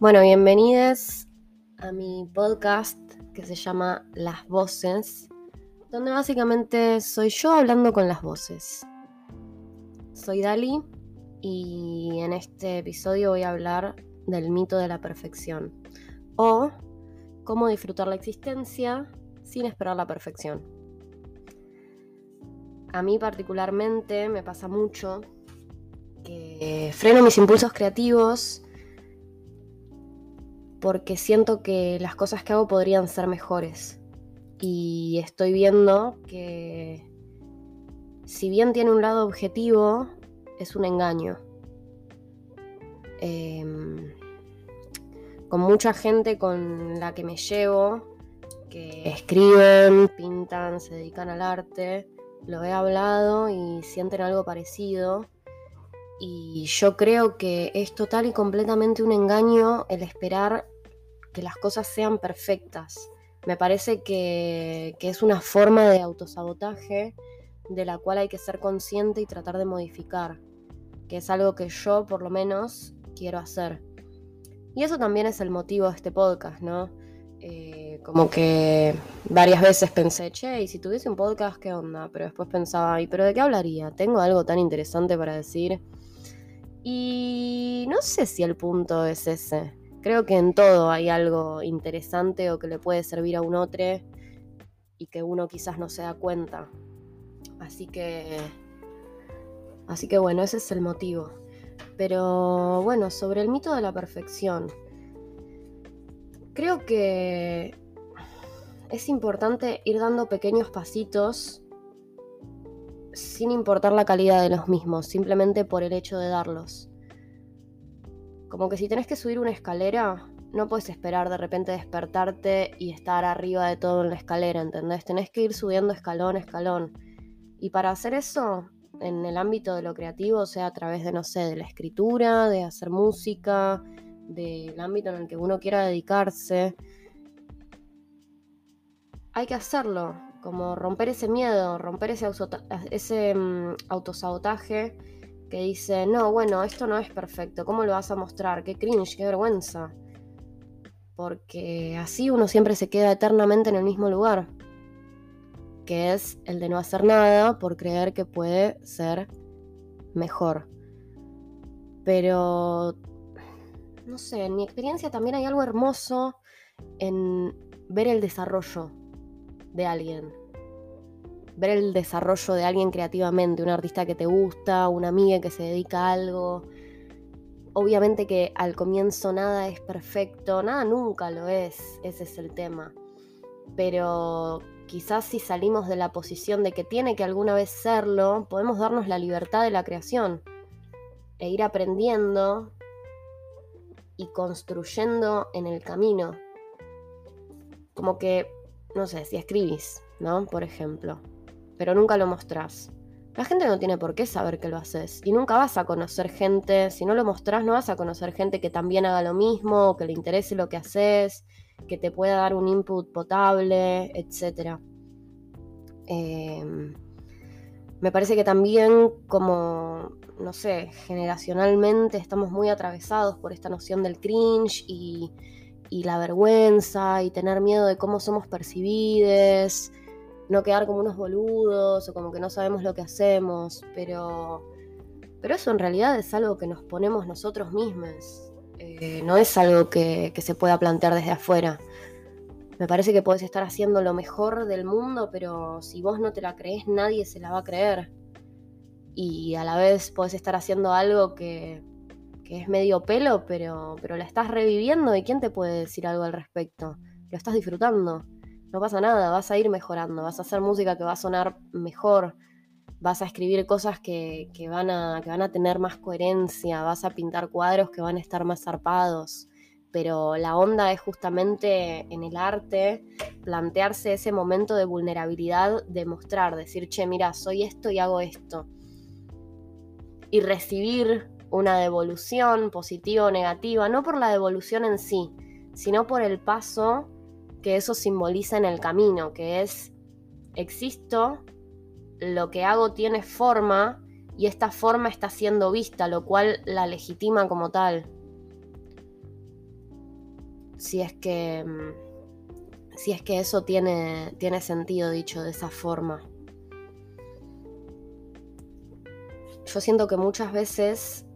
Bueno, bienvenidos a mi podcast que se llama Las Voces, donde básicamente soy yo hablando con las voces. Soy Dali y en este episodio voy a hablar del mito de la perfección o cómo disfrutar la existencia sin esperar la perfección. A mí particularmente me pasa mucho que freno mis impulsos creativos porque siento que las cosas que hago podrían ser mejores. Y estoy viendo que si bien tiene un lado objetivo, es un engaño. Em, con mucha gente con la que me llevo, que escriben, pintan, se dedican al arte, lo he hablado y sienten algo parecido. Y yo creo que es total y completamente un engaño el esperar que las cosas sean perfectas. Me parece que, es una forma de autosabotaje de la cual hay que ser consciente y tratar de modificar, que es algo que yo por lo menos quiero hacer. Y eso también es el motivo de este podcast, ¿no? Eh, como que varias veces pensé, che, y si tuviese un podcast, ¿qué onda? Pero después pensaba, ¿y pero de qué hablaría? Tengo algo tan interesante para decir. Y no sé si el punto es ese. Creo que en todo hay algo interesante o que le puede servir a un otro y que uno quizás no se da cuenta. Así que. Así que bueno, ese es el motivo. Pero bueno, sobre el mito de la perfección. Creo que es importante ir dando pequeños pasitos sin importar la calidad de los mismos, simplemente por el hecho de darlos. Como que si tenés que subir una escalera, no puedes esperar de repente despertarte y estar arriba de todo en la escalera, ¿entendés? Tenés que ir subiendo escalón a escalón. Y para hacer eso, en el ámbito de lo creativo, sea a través de, no sé, de la escritura, de hacer música, del ámbito en el que uno quiera dedicarse, hay que hacerlo, como romper ese miedo, romper ese, ese mm, autosabotaje que dice, no, bueno, esto no es perfecto, ¿cómo lo vas a mostrar? Qué cringe, qué vergüenza. Porque así uno siempre se queda eternamente en el mismo lugar, que es el de no hacer nada por creer que puede ser mejor. Pero, no sé, en mi experiencia también hay algo hermoso en ver el desarrollo de alguien ver el desarrollo de alguien creativamente, un artista que te gusta, una amiga que se dedica a algo. Obviamente que al comienzo nada es perfecto, nada nunca lo es, ese es el tema. Pero quizás si salimos de la posición de que tiene que alguna vez serlo, podemos darnos la libertad de la creación e ir aprendiendo y construyendo en el camino. Como que, no sé, si escribís, ¿no? Por ejemplo pero nunca lo mostrás. La gente no tiene por qué saber que lo haces. Y nunca vas a conocer gente, si no lo mostrás, no vas a conocer gente que también haga lo mismo, que le interese lo que haces, que te pueda dar un input potable, etc. Em, me parece que también como, no sé, generacionalmente estamos muy atravesados por esta noción del cringe y, y la vergüenza y tener miedo de cómo somos percibidos no quedar como unos boludos o como que no sabemos lo que hacemos, pero, pero eso en realidad es algo que nos ponemos nosotros mismos, eh, no es algo que, que, se pueda plantear desde afuera. Me parece que podés estar haciendo lo mejor del mundo, pero si vos no te la crees, nadie se la va a creer. Y a la vez podés estar haciendo algo que, que es medio pelo, pero, pero la estás reviviendo y ¿quién te puede decir algo al respecto? Lo estás disfrutando no pasa nada, vas a ir mejorando, vas a hacer música que va a sonar mejor, vas a escribir cosas que, van, a, que van a tener más coherencia, vas a pintar cuadros que van a estar más zarpados. Pero la onda es justamente en el arte plantearse ese momento de vulnerabilidad, de mostrar, decir, che, mira, soy esto y hago esto. Y recibir una devolución positiva o negativa, no por la devolución en sí, sino por el paso que eso simboliza en el camino, que es, existo, lo que hago tiene forma y esta forma está siendo vista, lo cual la legitima como tal. si es que, mm, si es que eso tiene, tiene sentido dicho de esa forma. Yo siento que muchas veces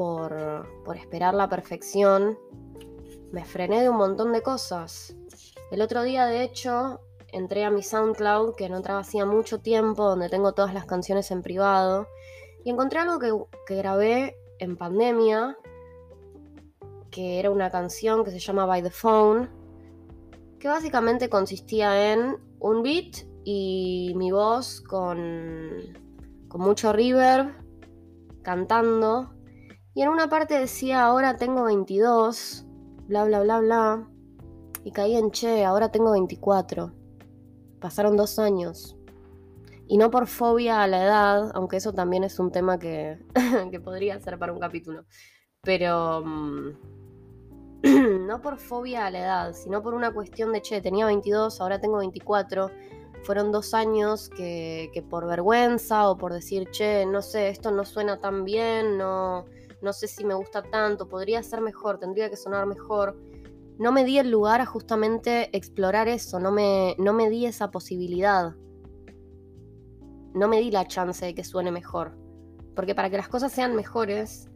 por, esperar la perfección me frené de un montón de cosas. El otro día, de hecho, entré a mi SoundCloud, que no entraba hacía mucho tiempo, donde tengo todas las canciones en privado, y encontré algo que, grabé en pandemia, que era una canción que se llama By the Phone, que básicamente consistía en un beat y mi voz con mucho reverb, cantando, y en una parte decía, ahora tengo 22, bla, bla, bla, bla, y caí en, che, ahora tengo 24. Pasaron dos años. Y no por fobia a la edad, aunque eso también es un tema que, que podría ser para un capítulo. Pero mm, no por fobia a la edad, sino por una cuestión de, che, tenía 22, ahora tengo 24. Fueron dos años que, que por vergüenza o por decir, che, no sé, esto no suena tan bien, no, no sé si me gusta tanto, podría ser mejor, tendría que sonar mejor no me di el lugar a justamente explorar eso, no me, no me di esa posibilidad. No me di la chance de que suene mejor. Porque para que las cosas sean mejores,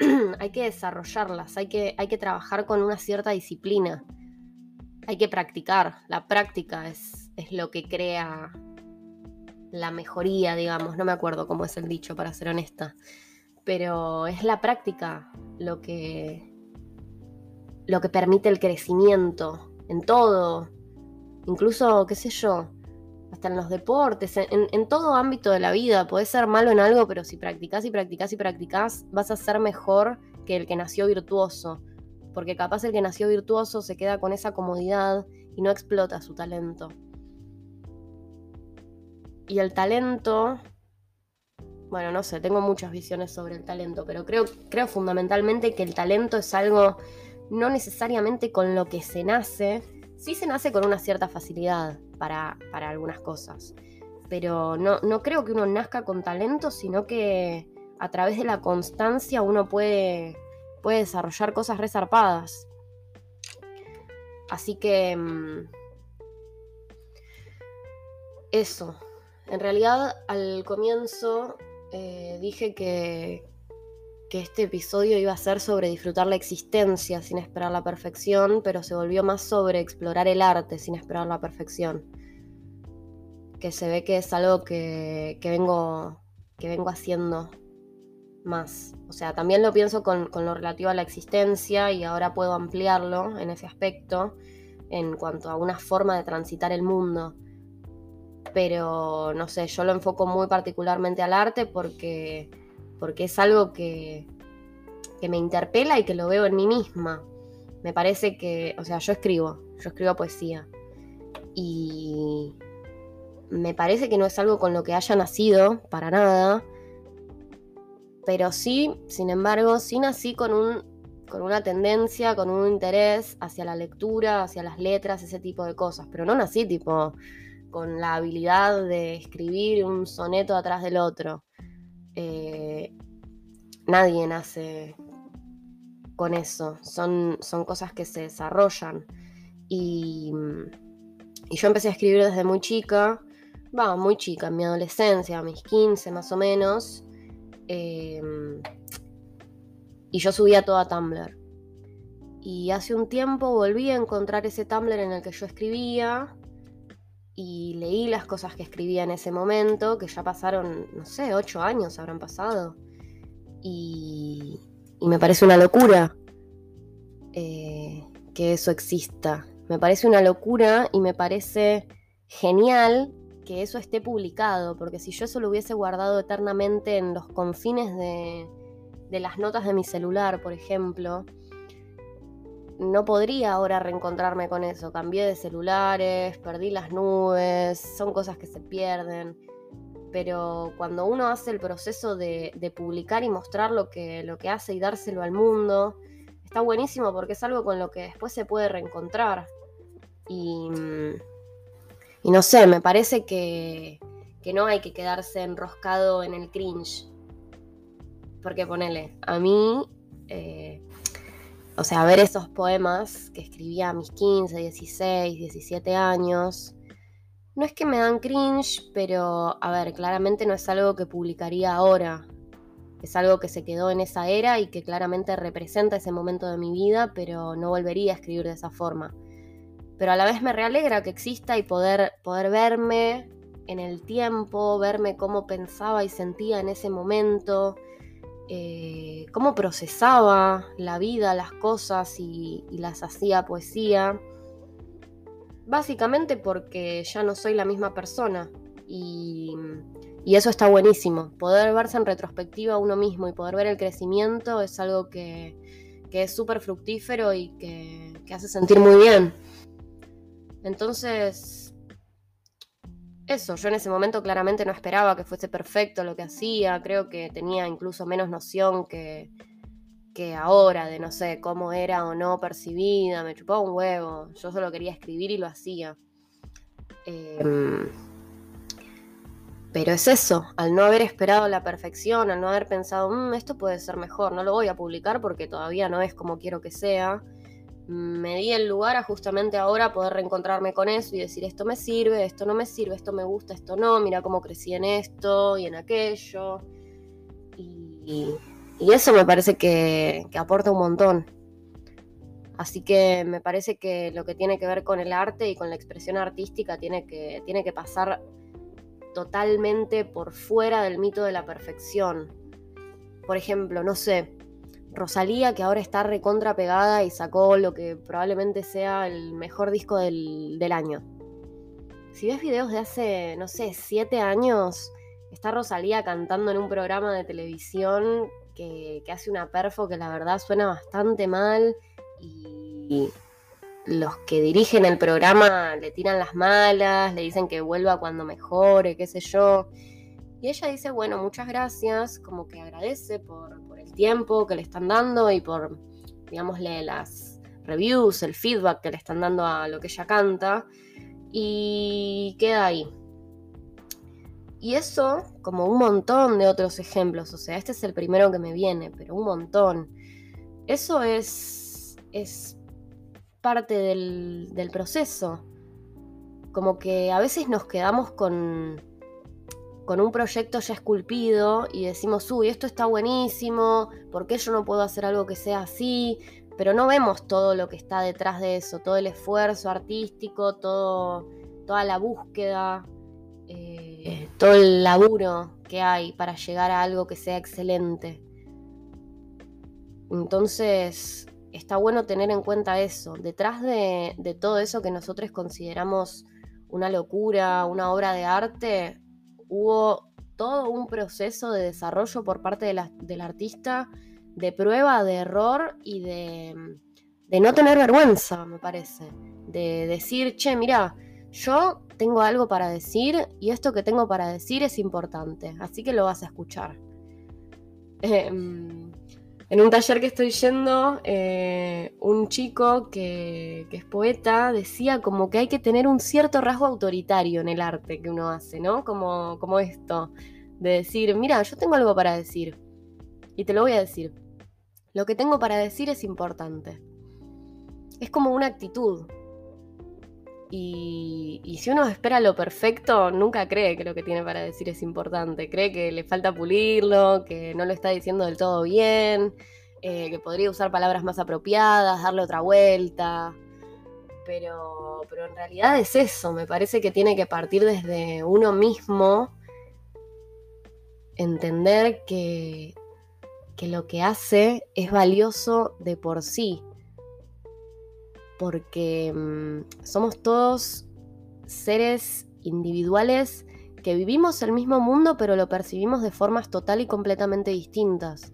hay que desarrollarlas, hay que, hay que trabajar con una cierta disciplina. Hay que practicar. La práctica es, es lo que crea la mejoría, digamos. No me acuerdo cómo es el dicho, para ser honesta. Pero es la práctica lo que, lo que permite el crecimiento en todo, incluso, qué sé yo, hasta en los deportes, en, todo ámbito de la vida. Podés ser malo en algo, pero si practicás y practicás y practicás, vas a ser mejor que el que nació virtuoso. Porque capaz el que nació virtuoso se queda con esa comodidad y no explota su talento. Y el talento, bueno, no sé, tengo muchas visiones sobre el talento, pero creo, creo fundamentalmente que el talento es algo no necesariamente con lo que se nace, sí se nace con una cierta facilidad para, algunas cosas, pero no, no, creo que uno nazca con talento, sino que a través de la constancia uno puede, puede desarrollar cosas resarpadas. Así que... Mm, eso. En realidad al comienzo eh, dije que, que este episodio iba a ser sobre disfrutar la existencia sin esperar la perfección, pero se volvió más sobre explorar el arte sin esperar la perfección. Que se ve que es algo que, vengo, que vengo haciendo más. O sea, también lo pienso con, con, lo relativo a la existencia y ahora puedo ampliarlo en ese aspecto en cuanto a una forma de transitar el mundo. Pero no sé, yo lo enfoco muy particularmente al arte porque porque es algo que, me interpela y que lo veo en mí misma. Me parece que, o sea, yo escribo, yo escribo poesía. Y me parece que no es algo con lo que haya nacido, para nada. Pero sí, sin embargo, sí nací con, un, con una tendencia, con un interés hacia la lectura, hacia las letras, ese tipo de cosas. Pero no nací tipo con la habilidad de escribir un soneto atrás del otro. Eh, nadie nace con eso, son, son cosas que se desarrollan. Y, yo empecé a escribir desde muy chica, va, muy chica, en mi adolescencia, a mis 15 más o menos. Em, y yo subía todo a Tumblr. Y hace un tiempo volví a encontrar ese Tumblr en el que yo escribía y leí las cosas que escribía en ese momento, que ya pasaron, no sé, ocho años habrán pasado. Y, me parece una locura eh, que eso exista. Me parece una locura y me parece genial que eso esté publicado, porque si yo eso lo hubiese guardado eternamente en los confines de, de las notas de mi celular, por ejemplo, no podría ahora reencontrarme con eso. Cambié de celulares, perdí las nubes, son cosas que se pierden. Pero cuando uno hace el proceso de, publicar y mostrar lo que, lo que hace y dárselo al mundo, está buenísimo porque es algo con lo que después se puede reencontrar. Y, y no sé, me parece que, que no hay que quedarse enroscado en el cringe. Porque ponele, a mí... Eh, o sea, ver esos poemas que escribía a mis 15, 16, 17 años, no es que me dan cringe, pero a ver, claramente no es algo que publicaría ahora. Es algo que se quedó en esa era y que claramente representa ese momento de mi vida, pero no volvería a escribir de esa forma. Pero a la vez me realegra que exista y poder, poder verme en el tiempo, verme cómo pensaba y sentía en ese momento, eh, cómo procesaba la vida, las cosas y, las hacía poesía. Básicamente porque ya no soy la misma persona y, eso está buenísimo. Poder verse en retrospectiva uno mismo y poder ver el crecimiento es algo que, es súper fructífero y que, que hace sentir muy bien. Entonces, eso, yo en ese momento claramente no esperaba que fuese perfecto lo que hacía, creo que tenía incluso menos noción que, que ahora de no sé cómo era o no percibida, me chupaba un huevo, yo solo quería escribir y lo hacía. Em, pero es eso, al no haber esperado la perfección, al no haber pensado, mm, esto puede ser mejor, no lo voy a publicar porque todavía no es como quiero que sea me di el lugar a justamente ahora poder reencontrarme con eso y decir esto me sirve, esto no me sirve, esto me gusta, esto no, mira cómo crecí en esto y en aquello. Y, eso me parece que, aporta un montón. Así que me parece que lo que tiene que ver con el arte y con la expresión artística tiene que, tiene que pasar totalmente por fuera del mito de la perfección. Por ejemplo, no sé, Rosalía, que ahora está recontra pegada y sacó lo que probablemente sea el mejor disco del, año. Si ves videos de hace, no sé, siete años, está Rosalía cantando en un programa de televisión que, que hace una perfo que la verdad suena bastante mal y los que dirigen el programa le tiran las malas, le dicen que vuelva cuando mejore, qué sé yo. Y ella dice, bueno, muchas gracias, como que agradece por, el tiempo que le están dando y por, digámosle, las reviews, el feedback que le están dando a lo que ella canta. Y queda ahí. Y eso, como un montón de otros ejemplos, o sea, este es el primero que me viene, pero un montón. Eso es, es parte del, del proceso. Como que a veces nos quedamos con, con un proyecto ya esculpido y decimos, uy, esto está buenísimo, ¿por qué yo no puedo hacer algo que sea así? Pero no vemos todo lo que está detrás de eso, todo el esfuerzo artístico, todo, toda la búsqueda, eh, todo el laburo que hay para llegar a algo que sea excelente. Entonces, está bueno tener en cuenta eso. Detrás de, de todo eso que nosotros consideramos una locura, una obra de arte, hubo todo un proceso de desarrollo por parte del artista, de prueba, de error y de, no tener vergüenza, me parece. De decir, che, mira, yo tengo algo para decir y esto que tengo para decir es importante, así que lo vas a escuchar. Em, en un taller que estoy yendo, eh, un chico que, es poeta decía como que hay que tener un cierto rasgo autoritario en el arte que uno hace, ¿no? Como, como esto, de decir, mira, yo tengo algo para decir y te lo voy a decir. Lo que tengo para decir es importante. Es como una actitud. Y, si uno espera lo perfecto, nunca cree que lo que tiene para decir es importante. Cree que le falta pulirlo, que no lo está diciendo del todo bien, eh, que podría usar palabras más apropiadas, darle otra vuelta. Pero, en realidad es eso, me parece que tiene que partir desde uno mismo, entender que lo que hace es valioso de por sí porque mm, somos todos seres individuales que vivimos el mismo mundo pero lo percibimos de formas total y completamente distintas.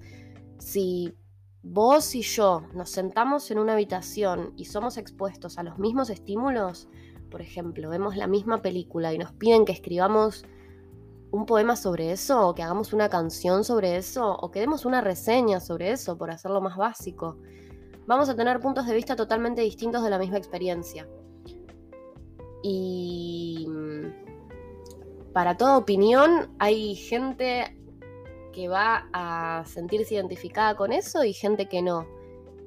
Si vos y yo nos sentamos en una habitación y somos expuestos a los mismos estímulos, por ejemplo, vemos la misma película y nos piden que escribamos un poema sobre eso, o que hagamos una canción sobre eso, o que demos una reseña sobre eso, por hacerlo más básico vamos a tener puntos de vista totalmente distintos de la misma experiencia. Y mm, para toda opinión hay gente que va a sentirse identificada con eso y gente que no.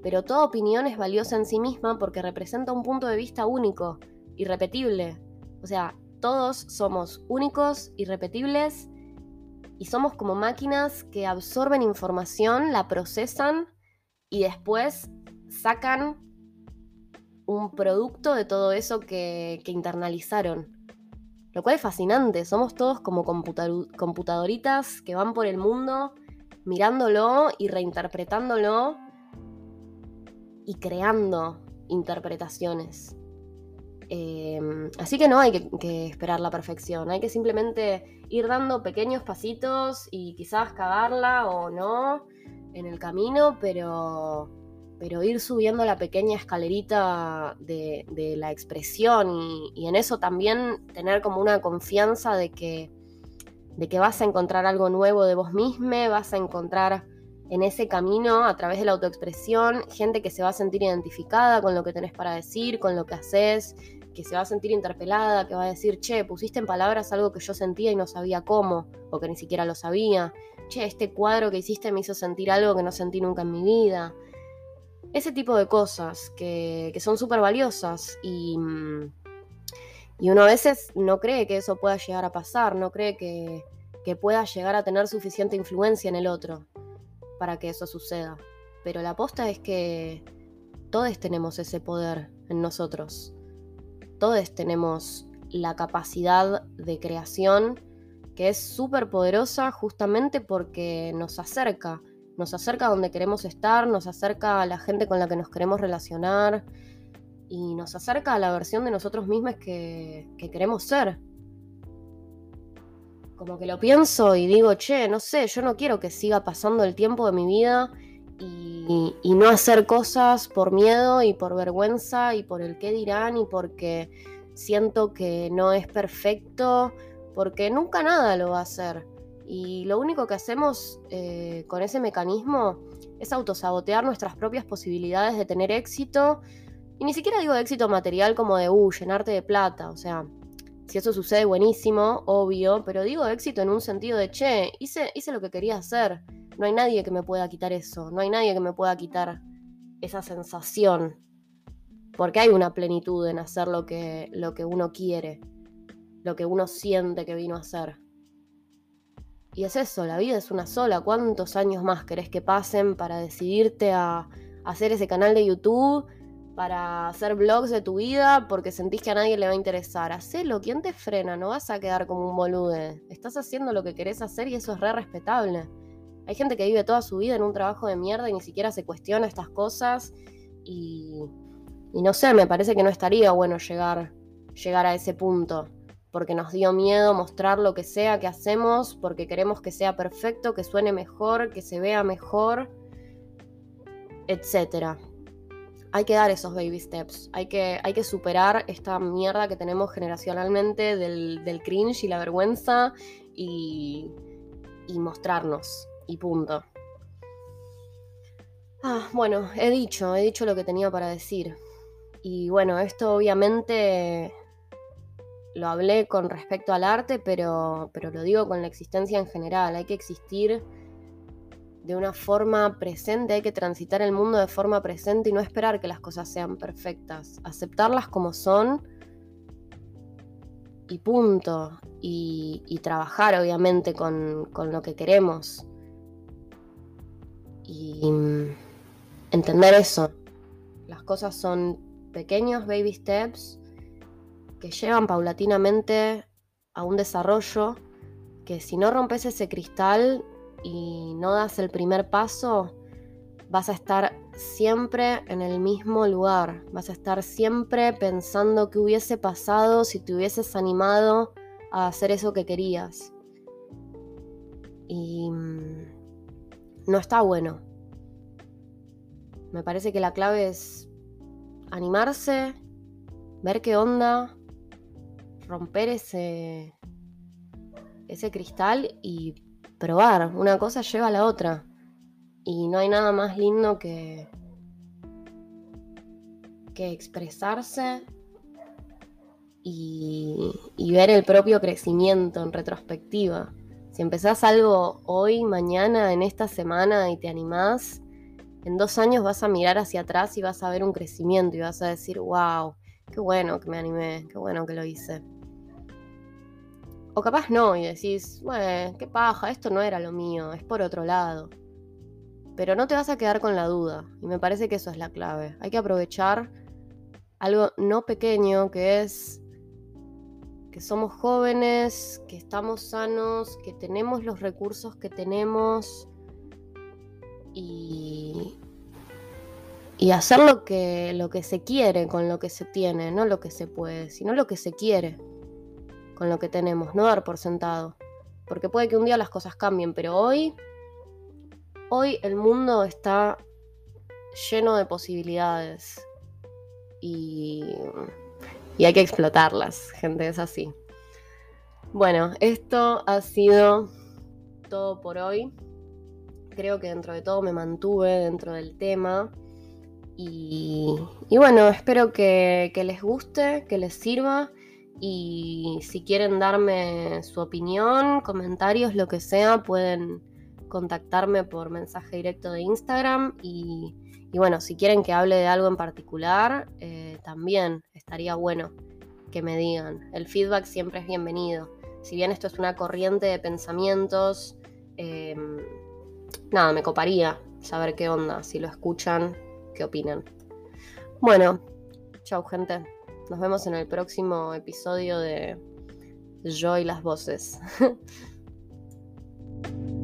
pero toda opinión es valiosa en sí misma porque representa un punto de vista único, irrepetible. O sea, todos somos únicos, irrepetibles y somos como máquinas que absorben información, la procesan y después sacan un producto de todo eso que, internalizaron. Lo cual es fascinante, somos todos como computadoritas que van por el mundo mirándolo y reinterpretándolo y creando interpretaciones. Em, así que no hay que, esperar la perfección, hay que simplemente ir dando pequeños pasitos y quizás cagarla o no en el camino, pero, pero ir subiendo la pequeña escalerita de, la expresión y, en eso también tener como una confianza de que, de que vas a encontrar algo nuevo de vos mismo, vas a encontrar en ese camino, a través de la autoexpresión, gente que se va a sentir identificada con lo que tenés para decir, con lo que haces, que se va a sentir interpelada, que va a decir, che, pusiste en palabras algo que yo sentía y no sabía cómo, o que ni siquiera lo sabía. Che, este cuadro que hiciste me hizo sentir algo que no sentí nunca en mi vida. Ese tipo de cosas que, son súper valiosas y, y uno a veces no cree que eso pueda llegar a pasar, no cree que, que pueda llegar a tener suficiente influencia en el otro para que eso suceda. Pero la aposta es que todos tenemos ese poder en nosotros. Todos tenemos la capacidad de creación que es súper poderosa justamente porque nos acerca, nos acerca a donde queremos estar, nos acerca a la gente con la que nos queremos relacionar y nos acerca a la versión de nosotros mismos que, que queremos ser como que lo pienso y digo, che, no sé, yo no quiero que siga pasando el tiempo de mi vida y, no hacer cosas por miedo y por vergüenza y por el qué dirán y porque siento que no es perfecto, porque nunca nada lo va a hacer. Y lo único que hacemos eh, con ese mecanismo es autosabotear nuestras propias posibilidades de tener éxito. Y ni siquiera digo éxito material como de, uh, llenarte de plata. O sea, si eso sucede, buenísimo, obvio, pero digo éxito en un sentido de, che, hice, hice lo que quería hacer. No hay nadie que me pueda quitar eso, no hay nadie que me pueda quitar esa sensación. Porque hay una plenitud en hacer lo que, lo que uno quiere, lo que uno siente que vino a hacer. Y es eso, la vida es una sola. ¿Cuántos años más querés que pasen para decidirte a hacer ese canal de YouTube para hacer vlogs de tu vida porque sentís que a nadie le va a interesar. Hacelo, ¿quién te frena? No vas a quedar como un bolude. Estás haciendo lo que querés hacer y eso es re respetable. Hay gente que vive toda su vida en un trabajo de mierda y ni siquiera se cuestiona estas cosas. Y, y no sé, me parece que no estaría bueno llegar, llegar a ese punto. Porque nos dio miedo mostrar lo que sea que hacemos, porque queremos que sea perfecto, que suene mejor, que se vea mejor, etcétera hay que dar esos baby steps, hay que, hay que superar esta mierda que tenemos generacionalmente del, cringe y la vergüenza y, y mostrarnos, y punto. Ah, bueno, he dicho, he dicho lo que tenía para decir. Y bueno, esto obviamente lo hablé con respecto al arte, pero, pero lo digo con la existencia en general. Hay que existir de una forma presente, hay que transitar el mundo de forma presente y no esperar que las cosas sean perfectas, aceptarlas como son y punto, y, trabajar obviamente con, lo que queremos y mm, entender eso. Las cosas son pequeños baby steps que llevan paulatinamente a un desarrollo que si no rompes ese cristal y no das el primer paso, vas a estar siempre en el mismo lugar, vas a estar siempre pensando qué hubiese pasado si te hubieses animado a hacer eso que querías. Y mm, no está bueno. Me parece que la clave es animarse, ver qué onda, romper ese, ese cristal y probar. Una cosa lleva a la otra. Y no hay nada más lindo que, que expresarse y, y ver el propio crecimiento en retrospectiva. Si empezás algo hoy, mañana, en esta semana y te animás, en dos años vas a mirar hacia atrás y vas a ver un crecimiento y vas a decir, wow, qué bueno que me animé, qué bueno que lo hice. O capaz no, y decís, bueno, qué paja, esto no era lo mío, es por otro lado. Pero no te vas a quedar con la duda, y me parece que eso es la clave. Hay que aprovechar algo no pequeño que es que somos jóvenes, que estamos sanos, que tenemos los recursos que tenemos y, y hacer lo que, lo que se quiere con lo que se tiene, no lo que se puede, sino lo que se quiere con lo que tenemos, no dar por sentado. Porque puede que un día las cosas cambien, pero hoy, hoy el mundo está lleno de posibilidades y, y hay que explotarlas, gente, es así. Bueno, esto ha sido todo por hoy. Creo que dentro de todo me mantuve dentro del tema. Y, y bueno, espero que, les guste, que les sirva y si quieren darme su opinión, comentarios, lo que sea, pueden contactarme por mensaje directo de Instagram. Y, bueno, si quieren que hable de algo en particular, eh, también estaría bueno que me digan. El feedback siempre es bienvenido. Si bien esto es una corriente de pensamientos, em, nada, me coparía saber qué onda, si lo escuchan, qué opinan. Bueno, chau gente. Nos vemos en el próximo episodio de Yo y las voces.